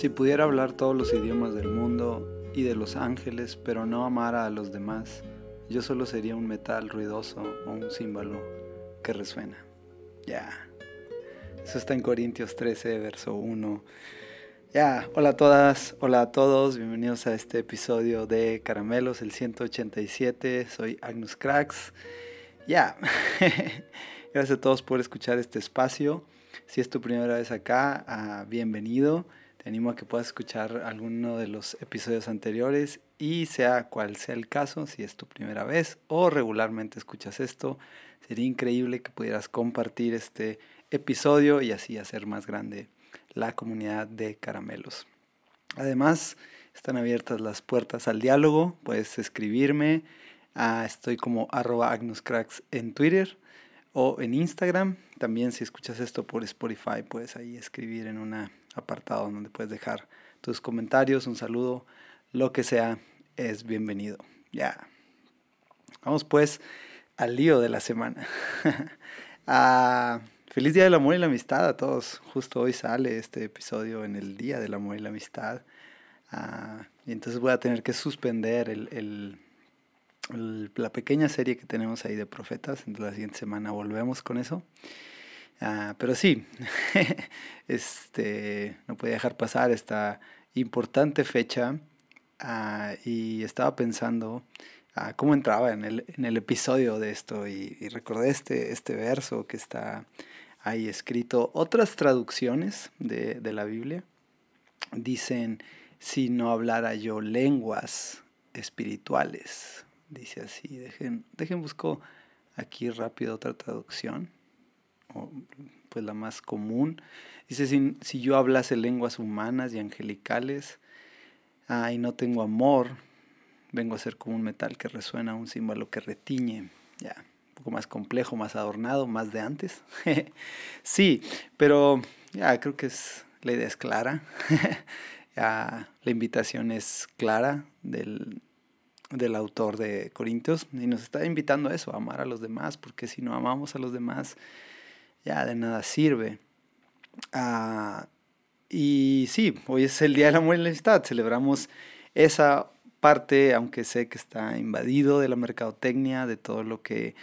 Si pudiera hablar todos los idiomas del mundo y de los ángeles, pero no amara a los demás, yo solo sería un metal ruidoso o un címbalo que resuena. Ya. Eso está en Corintios 13, verso 1. Ya, hola a todas, hola a todos, bienvenidos a este episodio de Caramelos, el 187. Soy Agnus Cracks. Ya, gracias a todos por escuchar este espacio. Si es tu primera vez acá, ah, bienvenido. Te animo a que puedas escuchar alguno de los episodios anteriores y sea cual sea el caso, si es tu primera vez o regularmente escuchas esto, sería increíble que pudieras compartir este episodio y así hacer más grande la comunidad de caramelos. Además, están abiertas las puertas al diálogo, puedes escribirme, estoy como arroba agnuscracks en Twitter o en Instagram. También si escuchas esto por Spotify, puedes ahí escribir en una apartado donde puedes dejar tus comentarios, un saludo, lo que sea, es bienvenido. Ya. Vamos pues al lío de la semana. Ah, feliz Día del Amor y la Amistad a todos. Justo hoy sale este episodio en el Día del Amor y la Amistad. Ah, y entonces voy a tener que suspender el, la pequeña serie que tenemos ahí de profetas. Entonces la siguiente semana volvemos con eso. Ah, pero sí, este, no podía dejar pasar esta importante fecha ah, y estaba pensando ah, cómo entraba en el, en el, episodio de esto y, recordé este, este verso que está ahí escrito. Otras traducciones de, de la Biblia dicen, si no hablara yo lenguas espirituales, dice así, dejen, dejen busco aquí rápido otra traducción pues la más común. Dice, si, si yo hablase lenguas humanas y angelicales, ah, y no tengo amor, vengo a ser como un metal que resuena, un símbolo que retiñe. Ya, un poco más complejo, más adornado, más de antes. sí, pero ya creo que es, la idea es clara. ya, la invitación es clara del, del autor de Corintios y nos está invitando a eso, a amar a los demás, porque si no amamos a los demás, ya de nada sirve. Ah, y sí, hoy es el Día del Amor y la Amistad. Celebramos esa parte, aunque sé que está invadido de la mercadotecnia, de todo lo que,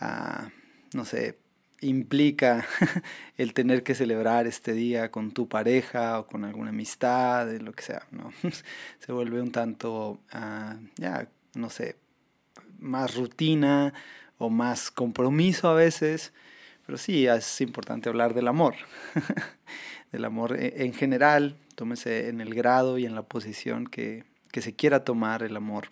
ah, no sé, implica el tener que celebrar este día con tu pareja o con alguna amistad, lo que sea, ¿no? Se vuelve un tanto, ah, ya, no sé, más rutina o más compromiso a veces. Pero sí, es importante hablar del amor, del amor e, en general, tómese en el grado y en la posición que, que se quiera tomar el amor.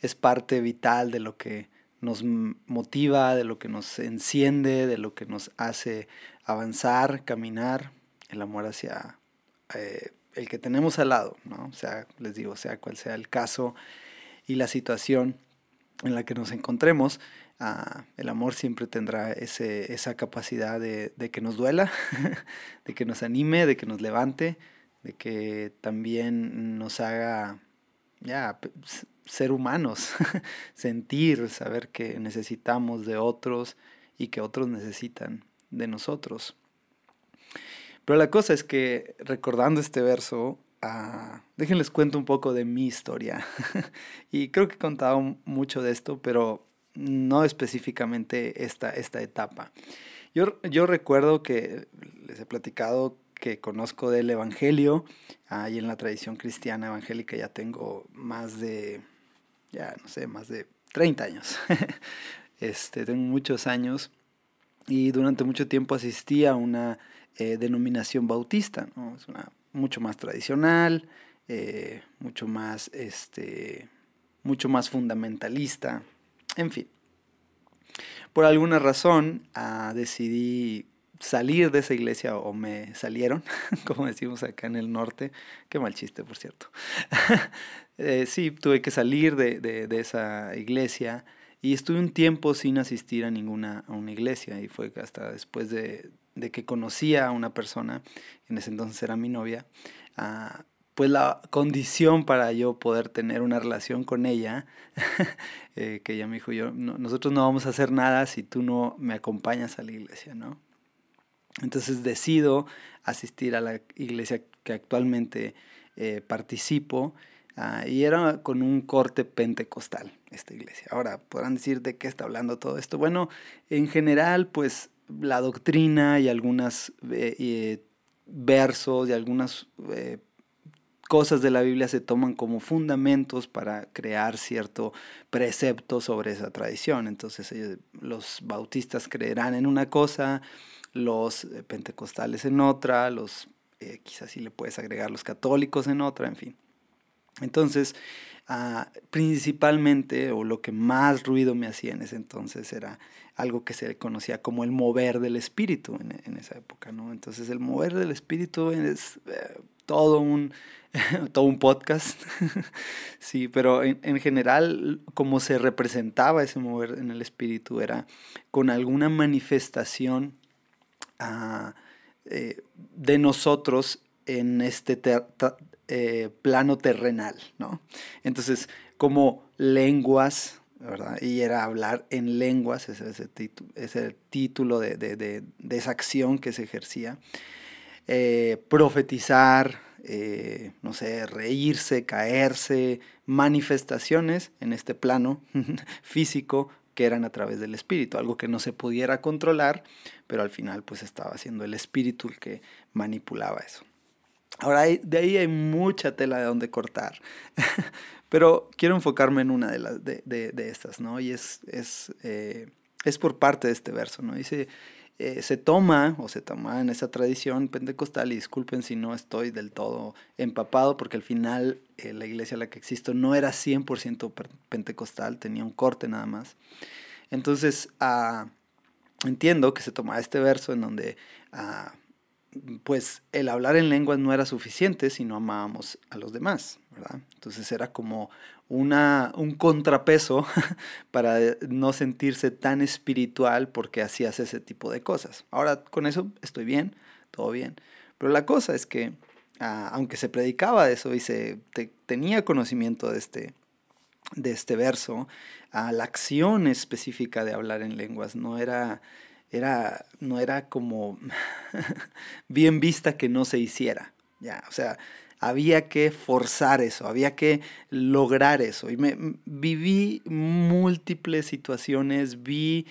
Es parte vital de lo que nos motiva, de lo que nos enciende, de lo que nos hace avanzar, caminar, el amor hacia eh, el que tenemos al lado, ¿no? O sea, les digo, sea cual sea el caso y la situación en la que nos encontremos, Ah, el amor siempre tendrá ese, esa capacidad de, que nos duela, de que nos anime, de que nos levante, de que también nos haga ya ser humanos, sentir, saber que necesitamos de otros y que otros necesitan de nosotros. Pero la cosa es que recordando este verso, uh, déjenles cuento un poco de mi historia. y creo que he contado mucho de esto, pero no específicamente esta, esta etapa. Yo, yo recuerdo que les he platicado que conozco del Evangelio, ahí en la tradición cristiana evangélica ya tengo más de, ya no sé, más de 30 años. este, tengo muchos años y durante mucho tiempo asistí a una eh, denominación bautista, ¿no? Es una mucho más tradicional, eh, mucho más, este, mucho más fundamentalista, en fin. Por alguna razón ah, decidí salir de esa iglesia o me salieron, como decimos acá en el norte. Qué mal chiste, por cierto. Eh, sí, tuve que salir de, esa iglesia y estuve un tiempo sin asistir a ninguna a una iglesia y fue hasta después de, que conocía a una persona, en ese entonces era mi novia, uh, pues la condición para yo poder tener una relación con ella, eh, que ella me dijo, yo, nosotros no vamos a hacer nada si tú no me acompañas a la iglesia, ¿no? Entonces decido asistir a la iglesia que actualmente eh, participo ah, y era con un corte pentecostal esta iglesia. Ahora, podrán decir de qué está hablando todo esto. Bueno, en general, pues la doctrina y algunos eh, versos y algunas eh, cosas de la Biblia se toman como fundamentos para crear cierto precepto sobre esa tradición. Entonces los bautistas creerán en una cosa, los eh, pentecostales en otra, los eh, quizás sí le puedes agregar los católicos en otra, en fin. Entonces, ah, principalmente, o lo que más ruido me hacía en ese entonces era algo que se conocía como el mover del espíritu en, esa época, ¿no? Entonces, el mover del espíritu es eh, todo un todo un podcast. sí, pero en, general, como se representaba ese mover en el espíritu, era con alguna manifestación eh, de nosotros en este eh, plano terrenal, ¿no? Entonces, como lenguas, ¿verdad? Y era hablar en lenguas, ese es el, título de, de, esa acción que se ejercía. Eh, profetizar, eh, no sé, reírse, caerse, manifestaciones en este plano físico que eran a través del espíritu, algo que no se pudiera controlar, pero al final pues estaba siendo el espíritu el que manipulaba eso. Ahora, de ahí hay mucha tela de donde cortar, pero quiero enfocarme en una de, las de, de, estas, ¿no? Y es, es, eh, es por parte de este verso, ¿no? Dice, eh, se toma o se toma en esa tradición pentecostal, y disculpen si no estoy del todo empapado, porque al final eh, la iglesia a la que existo no era 100% pentecostal, tenía un corte nada más. Entonces, ah, entiendo que se toma este verso en donde, ah, pues, el hablar en lenguas no era suficiente si no amábamos a los demás, ¿verdad? Entonces era como una, un contrapeso para no sentirse tan espiritual porque hacías ese tipo de cosas. Ahora con eso estoy bien, todo bien. Pero la cosa es que, ah, aunque se predicaba eso y se tenía conocimiento de este, de este verso, ah, la acción específica de hablar en lenguas no era, era, no era como bien vista que no se hiciera. Ya, o sea, había que forzar eso, había que lograr eso. Y me viví múltiples situaciones, vi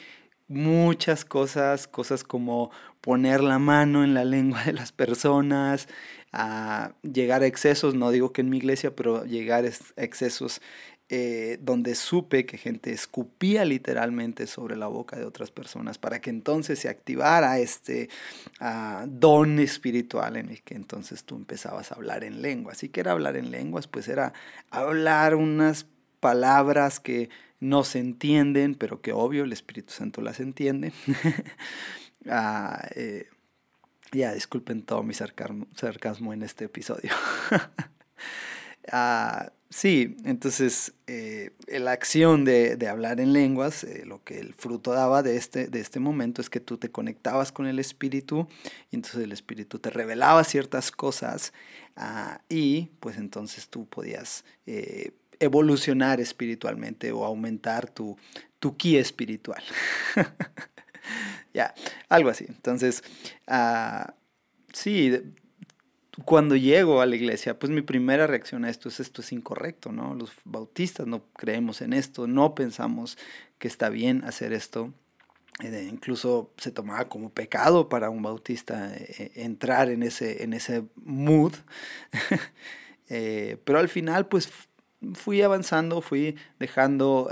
muchas cosas, cosas como poner la mano en la lengua de las personas, a llegar a excesos, no digo que en mi iglesia, pero llegar a excesos eh, donde supe que gente escupía literalmente sobre la boca de otras personas para que entonces se activara este ah, don espiritual en el que entonces tú empezabas a hablar en lenguas. ¿Y qué era hablar en lenguas? Pues era hablar unas palabras que no se entienden, pero que obvio el Espíritu Santo las entiende. Ah, eh, ya, disculpen todo mi sarcasmo, en este episodio. Ah, Sí, entonces eh, la acción de, hablar en lenguas, eh, lo que el fruto daba de este, de este momento es que tú te conectabas con el Espíritu y entonces el Espíritu te revelaba ciertas cosas ah, y pues entonces tú podías eh, evolucionar espiritualmente o aumentar tu, tu ki espiritual. ya, algo así. Entonces, uh, sí, cuando llego a la iglesia, pues mi primera reacción a esto es esto es incorrecto, ¿no? Los bautistas no creemos en esto, no pensamos que está bien hacer esto. Eh, incluso se tomaba como pecado para un bautista eh, entrar en ese, en ese mood. Eh, pero al final, pues fui avanzando, fui dejando,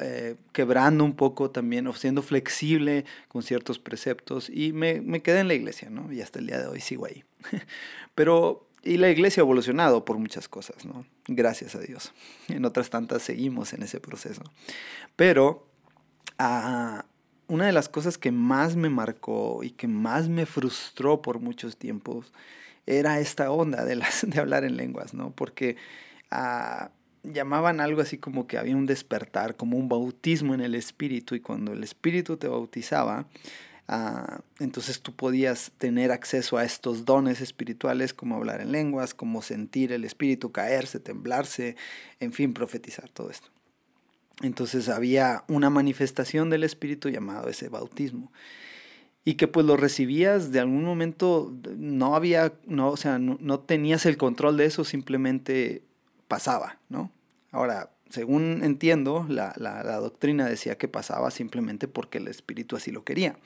quebrando un poco también, o siendo flexible con ciertos preceptos y me, me quedé en la iglesia, ¿no? Y hasta el día de hoy sigo ahí. Pero y la iglesia ha evolucionado por muchas cosas, ¿no? Gracias a Dios. En otras tantas seguimos en ese proceso. Pero ah, una de las cosas que más me marcó y que más me frustró por muchos tiempos era esta onda de hablar en lenguas, ¿no? Porque ah, llamaban algo así como que había un despertar, como un bautismo en el espíritu, y cuando el espíritu te bautizaba, Ah, entonces tú podías tener acceso a estos dones espirituales como hablar en lenguas, como sentir el espíritu caerse, temblarse, en fin, profetizar todo esto. Entonces había una manifestación del espíritu llamado ese bautismo. y que pues lo recibías de algún momento, no había, no, o sea, no, tenías el control de eso, simplemente pasaba, ¿no? Ahora, según entiendo, la, doctrina decía que pasaba simplemente porque el espíritu así lo quería.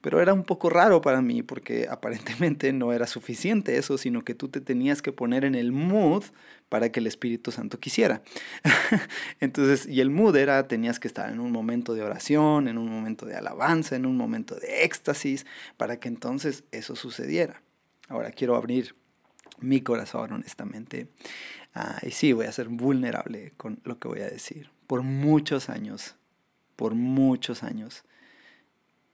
Pero era un poco raro para mí porque aparentemente no era suficiente eso, sino que tú te tenías que poner en el mood para que el Espíritu Santo quisiera. Entonces, y el mood era, tenías que estar en un momento de oración, en un momento de alabanza, en un momento de éxtasis, para que entonces eso sucediera. Ahora quiero abrir mi corazón honestamente. Ah, y sí, voy a ser vulnerable con lo que voy a decir. Por muchos años, por muchos años,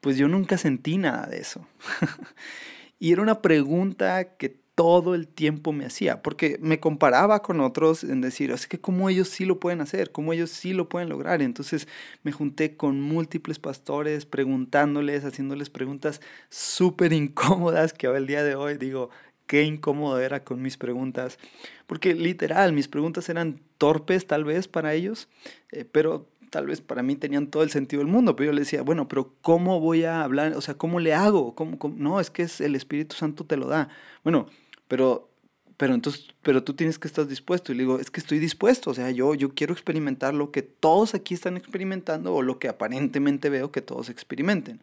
pues yo nunca sentí nada de eso. y era una pregunta que todo el tiempo me hacía, porque me comparaba con otros en decir, es que cómo ellos sí lo pueden hacer, cómo ellos sí lo pueden lograr. Entonces me junté con múltiples pastores preguntándoles, haciéndoles preguntas súper incómodas que el día de hoy digo, qué incómodo era con mis preguntas, porque literal, mis preguntas eran torpes tal vez para ellos, eh, pero tal vez para mí tenían todo el sentido del mundo, pero yo le decía, bueno, pero ¿cómo voy a hablar? O sea, ¿cómo le hago? ¿Cómo, No, es que es el Espíritu Santo te lo da. Bueno, pero, pero entonces, pero tú tienes que estar dispuesto. Y le digo, es que estoy dispuesto, o sea, yo, yo quiero experimentar lo que todos aquí están experimentando o lo que aparentemente veo que todos experimenten.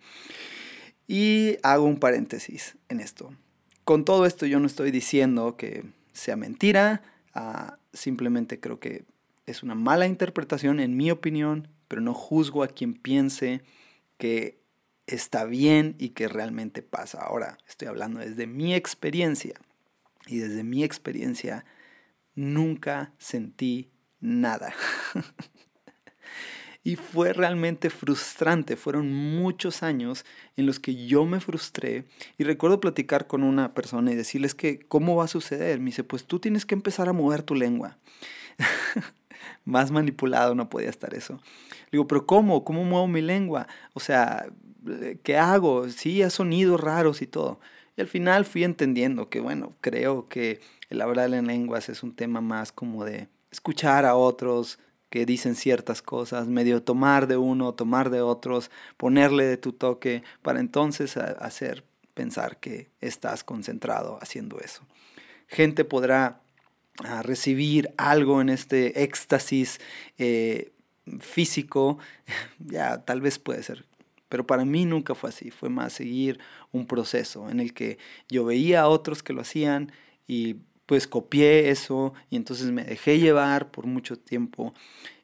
Y hago un paréntesis en esto. Con todo esto yo no estoy diciendo que sea mentira, ah, simplemente creo que es una mala interpretación en mi opinión, pero no juzgo a quien piense que está bien y que realmente pasa. Ahora, estoy hablando desde mi experiencia y desde mi experiencia nunca sentí nada. y fue realmente frustrante. Fueron muchos años en los que yo me frustré y recuerdo platicar con una persona y decirles que, ¿cómo va a suceder? Me dice, pues tú tienes que empezar a mover tu lengua. Más manipulado no podía estar eso. digo, pero ¿cómo? ¿Cómo muevo mi lengua? O sea, ¿qué hago? Sí, ha sonidos raros y todo. Y al final fui entendiendo que, bueno, creo que el hablar en lenguas es un tema más como de escuchar a otros que dicen ciertas cosas, medio tomar de uno, tomar de otros, ponerle de tu toque, para entonces hacer pensar que estás concentrado haciendo eso. Gente podrá a recibir algo en este éxtasis eh, físico, ya tal vez puede ser. Pero para mí nunca fue así, fue más seguir un proceso en el que yo veía a otros que lo hacían y pues copié eso y entonces me dejé llevar por mucho tiempo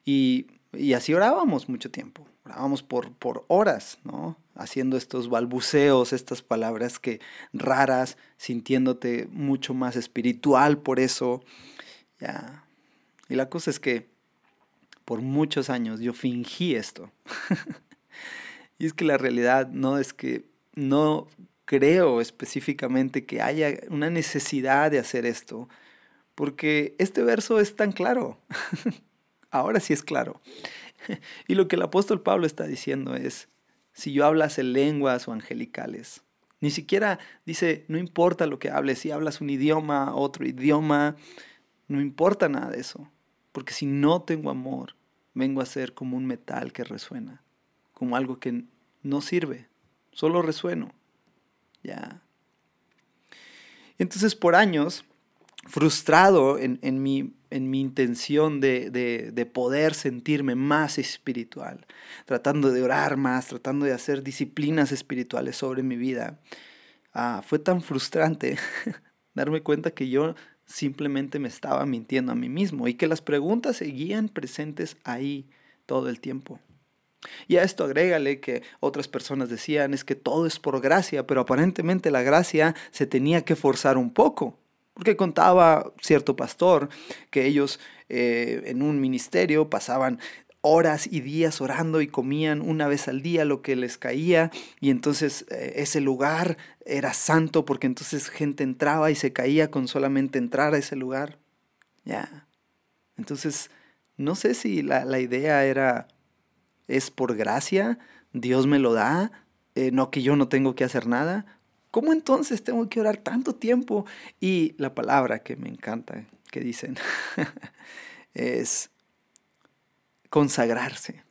y, y así orábamos mucho tiempo, orábamos por, por horas, ¿no? haciendo estos balbuceos, estas palabras que raras, sintiéndote mucho más espiritual por eso. Ya. Y la cosa es que por muchos años yo fingí esto. y es que la realidad no es que no creo específicamente que haya una necesidad de hacer esto, porque este verso es tan claro. Ahora sí es claro. y lo que el apóstol Pablo está diciendo es, si yo hablase lenguas o angelicales. Ni siquiera dice, no importa lo que hables, si hablas un idioma, otro idioma, no importa nada de eso. Porque si no tengo amor, vengo a ser como un metal que resuena, como algo que no sirve, solo resueno. Ya. Entonces por años, frustrado en, en mi en mi intención de, poder sentirme más espiritual, tratando de orar más, tratando de hacer disciplinas espirituales sobre mi vida. Ah, fue tan frustrante darme cuenta que yo simplemente me estaba mintiendo a mí mismo y que las preguntas seguían presentes ahí todo el tiempo. Y a esto agrégale que otras personas decían es que todo es por gracia, pero aparentemente la gracia se tenía que forzar un poco. Porque contaba cierto pastor que ellos eh, en un ministerio pasaban horas y días orando y comían una vez al día lo que les caía y entonces eh, ese lugar era santo porque entonces gente entraba y se caía con solamente entrar a ese lugar. Ya. Entonces, no sé si la, idea era, es por gracia, Dios me lo da, eh, no que yo no tengo que hacer nada, ¿Cómo entonces tengo que orar tanto tiempo? Y la palabra que me encanta, que dicen, es consagrarse.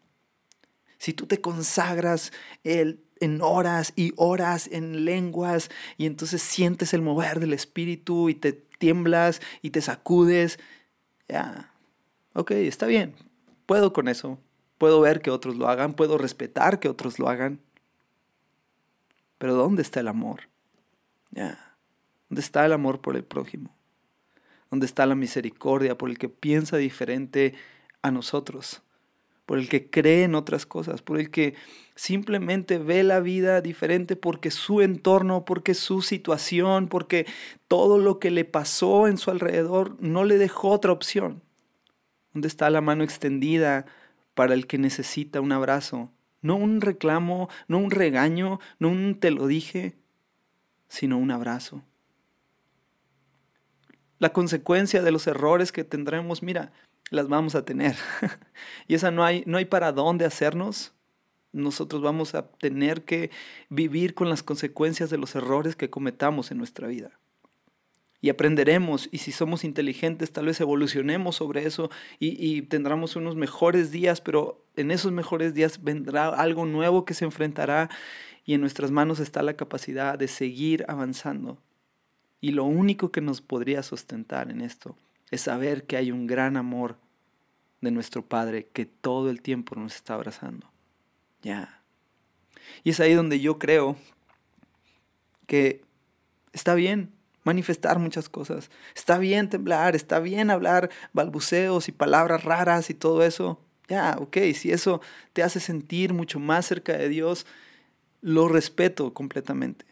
Si tú te consagras, el, en horas y horas en lenguas y entonces sientes el mover del espíritu y te tiemblas y te sacudes. Ya, ok, está bien, puedo con eso. Puedo ver que otros lo hagan, puedo respetar que otros lo hagan. Pero ¿dónde está el amor? Ya, ¿dónde está el amor por el prójimo? ¿Dónde está la misericordia por el que piensa diferente a nosotros? por el que cree en otras cosas, por el que simplemente ve la vida diferente porque su entorno, porque su situación, porque todo lo que le pasó en su alrededor no le dejó otra opción. ¿Dónde está la mano extendida para el que necesita un abrazo? No un reclamo, no un regaño, no un te lo dije, sino un abrazo. La consecuencia de los errores que tendremos, mira, las vamos a tener. y esa no hay, no hay para dónde hacernos. Nosotros vamos a tener que vivir con las consecuencias de los errores que cometamos en nuestra vida. Y aprenderemos, y si somos inteligentes, tal vez evolucionemos sobre eso y, y tendremos unos mejores días, pero en esos mejores días vendrá algo nuevo que se enfrentará y en nuestras manos está la capacidad de seguir avanzando. Y lo único que nos podría sustentar en esto es saber que hay un gran amor de nuestro Padre que todo el tiempo nos está abrazando. Ya. Y es ahí donde yo creo que está bien manifestar muchas cosas. Está bien temblar, está bien hablar balbuceos y palabras raras y todo eso. Ya, ok, si eso te hace sentir mucho más cerca de Dios, lo respeto completamente.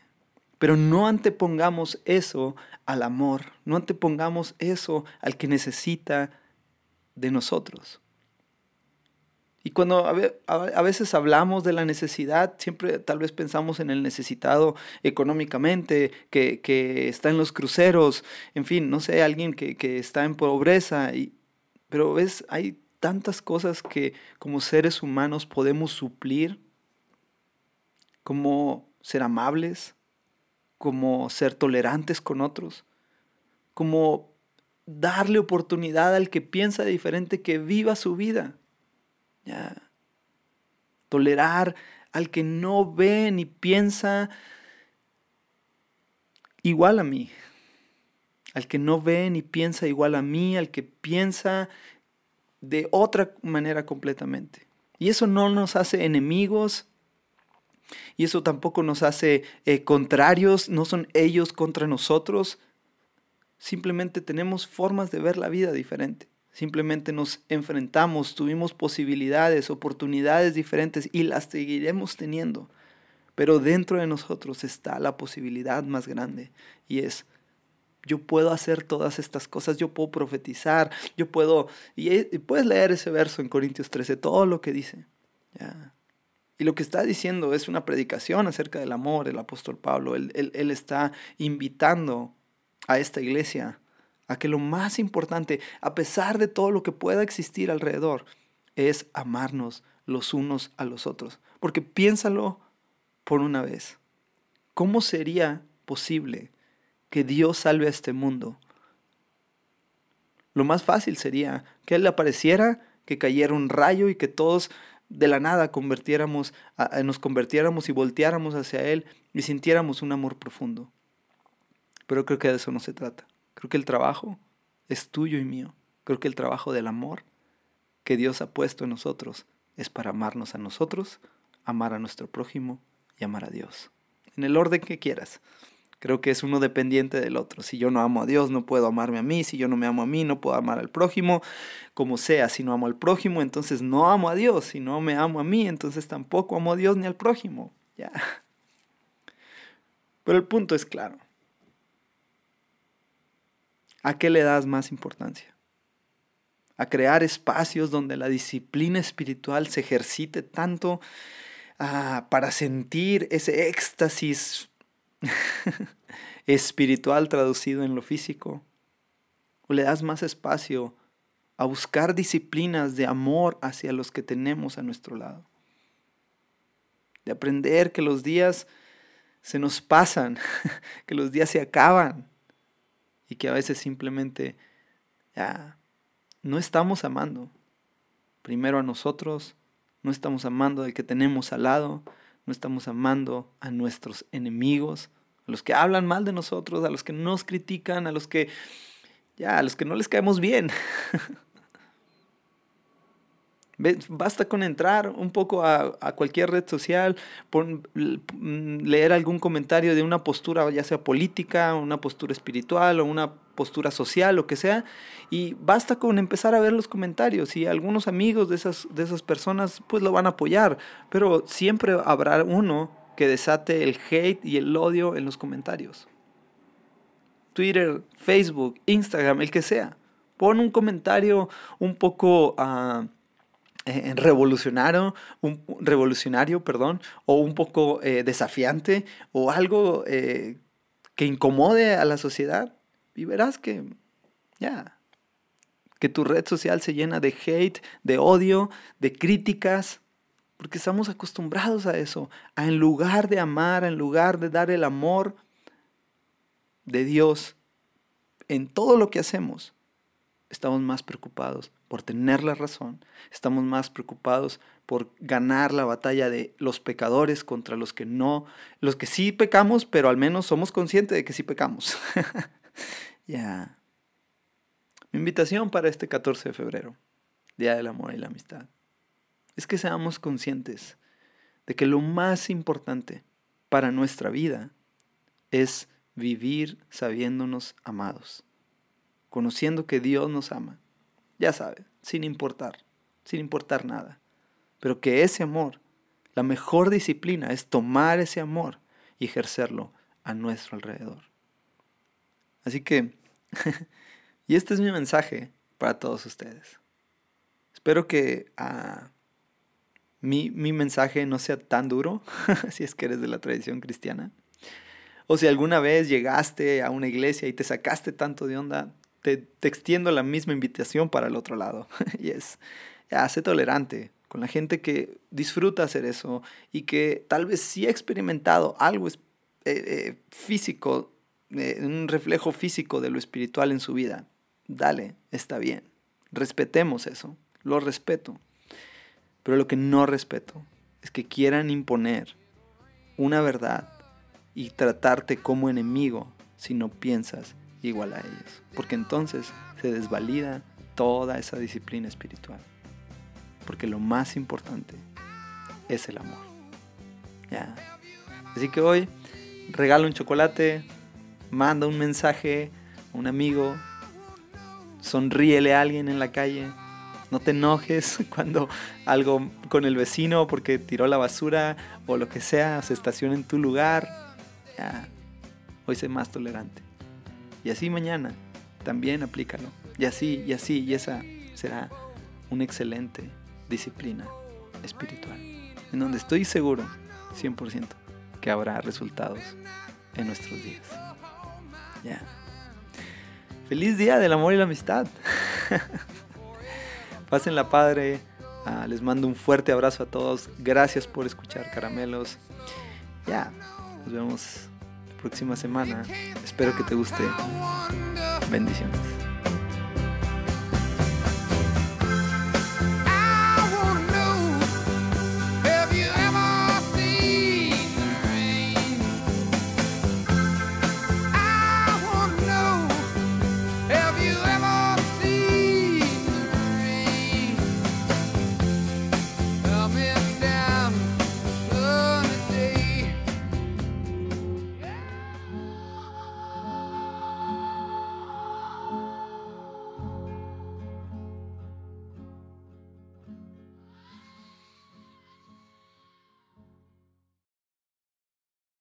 Pero no antepongamos eso al amor, no antepongamos eso al que necesita de nosotros. Y cuando a veces hablamos de la necesidad, siempre tal vez pensamos en el necesitado económicamente, que, está en los cruceros, en fin, no sé, alguien que, que está en pobreza. Y, pero ves, hay tantas cosas que como seres humanos podemos suplir, como ser amables, como ser tolerantes con otros, como darle oportunidad al que piensa diferente que viva su vida. ¿Ya? Tolerar al que no ve ni piensa igual a mí. Al que no ve ni piensa igual a mí, al que piensa de otra manera completamente. Y eso no nos hace enemigos, y eso tampoco nos hace eh, contrarios, no son ellos contra nosotros. Simplemente tenemos formas de ver la vida diferente. Simplemente nos enfrentamos, tuvimos posibilidades, oportunidades diferentes y las seguiremos teniendo. Pero dentro de nosotros está la posibilidad más grande y es, yo puedo hacer todas estas cosas, yo puedo profetizar, yo puedo, y, puedes leer ese verso en Corintios 13, todo lo que dice. Ya. Y lo que está diciendo es una predicación acerca del amor, el apóstol Pablo. Él, él, está invitando a esta iglesia a que lo más importante, a pesar de todo lo que pueda existir alrededor, es amarnos los unos a los otros. Porque piénsalo por una vez. ¿Cómo sería posible que Dios salve a este mundo? Lo más fácil sería que Él apareciera, que cayera un rayo y que todos de la nada convirtiéramos, nos convirtiéramos y volteáramos hacia Él y sintiéramos un amor profundo. Pero creo que de eso no se trata. Creo que el trabajo es tuyo y mío. Creo que el trabajo del amor que Dios ha puesto en nosotros es para amarnos a nosotros, amar a nuestro prójimo y amar a Dios. En el orden que quieras. Creo que es uno dependiente del otro. Si yo no amo a Dios, no puedo amarme a mí. Si yo no me amo a mí, no puedo amar al prójimo. Como sea, si no amo al prójimo, entonces no amo a Dios. Si no me amo a mí, entonces tampoco amo a Dios ni al prójimo. Ya. Pero el punto es claro. ¿A qué le das más importancia? A crear espacios donde la disciplina espiritual se ejercite tanto ah, para sentir ese éxtasis espiritual traducido en lo físico? ¿O le das más espacio a buscar disciplinas de amor hacia los que tenemos a nuestro lado? De aprender que los días se nos pasan, que los días se acaban y que a veces simplemente ya no estamos amando. Primero a nosotros, no estamos amando al que tenemos al lado, no estamos amando a nuestros enemigos, a los que hablan mal de nosotros, a los que nos critican, a los que ya, a los que no les caemos bien. Basta con entrar un poco a, cualquier red social, leer algún comentario de una postura, ya sea política, una postura espiritual o una postura social, lo que sea, y basta con empezar a ver los comentarios y algunos amigos de esas, de esas personas pues lo van a apoyar, pero siempre habrá uno que desate el hate y el odio en los comentarios. Twitter, Facebook, Instagram, el que sea. Pon un comentario un poco... Uh, revolucionario, un, revolucionario, perdón, o un poco eh, desafiante, o algo eh, que incomode a la sociedad, y verás que ya, que tu red social se llena de hate, de odio, de críticas, porque estamos acostumbrados a eso, a en lugar de amar, en lugar de dar el amor de Dios en todo lo que hacemos, estamos más preocupados por tener la razón, estamos más preocupados por ganar la batalla de los pecadores contra los que no, los que sí pecamos, pero al menos somos conscientes de que sí pecamos. ya. Mi invitación para este 14 de febrero, Día del Amor y la Amistad, es que seamos conscientes de que lo más importante para nuestra vida es vivir sabiéndonos amados conociendo que Dios nos ama. Ya sabes, sin importar, sin importar nada. Pero que ese amor, la mejor disciplina es tomar ese amor y ejercerlo a nuestro alrededor. Así que, y este es mi mensaje para todos ustedes. Espero que ah, mi, mi mensaje no sea tan duro, si es que eres de la tradición cristiana. O si alguna vez llegaste a una iglesia y te sacaste tanto de onda, te, extiendo la misma invitación para el otro lado. y es, ya, sé tolerante con la gente que disfruta hacer eso y que tal vez sí ha experimentado algo eh, eh, físico, eh, un reflejo físico de lo espiritual en su vida. Dale, está bien. Respetemos eso. Lo respeto. Pero lo que no respeto es que quieran imponer una verdad y tratarte como enemigo si no piensas igual a ellos. Porque entonces se desvalida toda esa disciplina espiritual. Porque lo más importante es el amor. ¿Ya? Así que hoy regala un chocolate, manda un mensaje a un amigo, sonríele a alguien en la calle, no te enojes cuando algo con el vecino porque tiró la basura o lo que sea se estaciona en tu lugar. Hoy sé más tolerante. Y así mañana también aplícalo. Y así, y así, y esa será una excelente disciplina espiritual. En donde estoy seguro, 100%, que habrá resultados en nuestros días. Ya. Feliz día del amor y la amistad. la padre. Ah, les mando un fuerte abrazo a todos. Gracias por escuchar, caramelos. Ya. Nos vemos próxima semana. Espero que te guste. Bendiciones.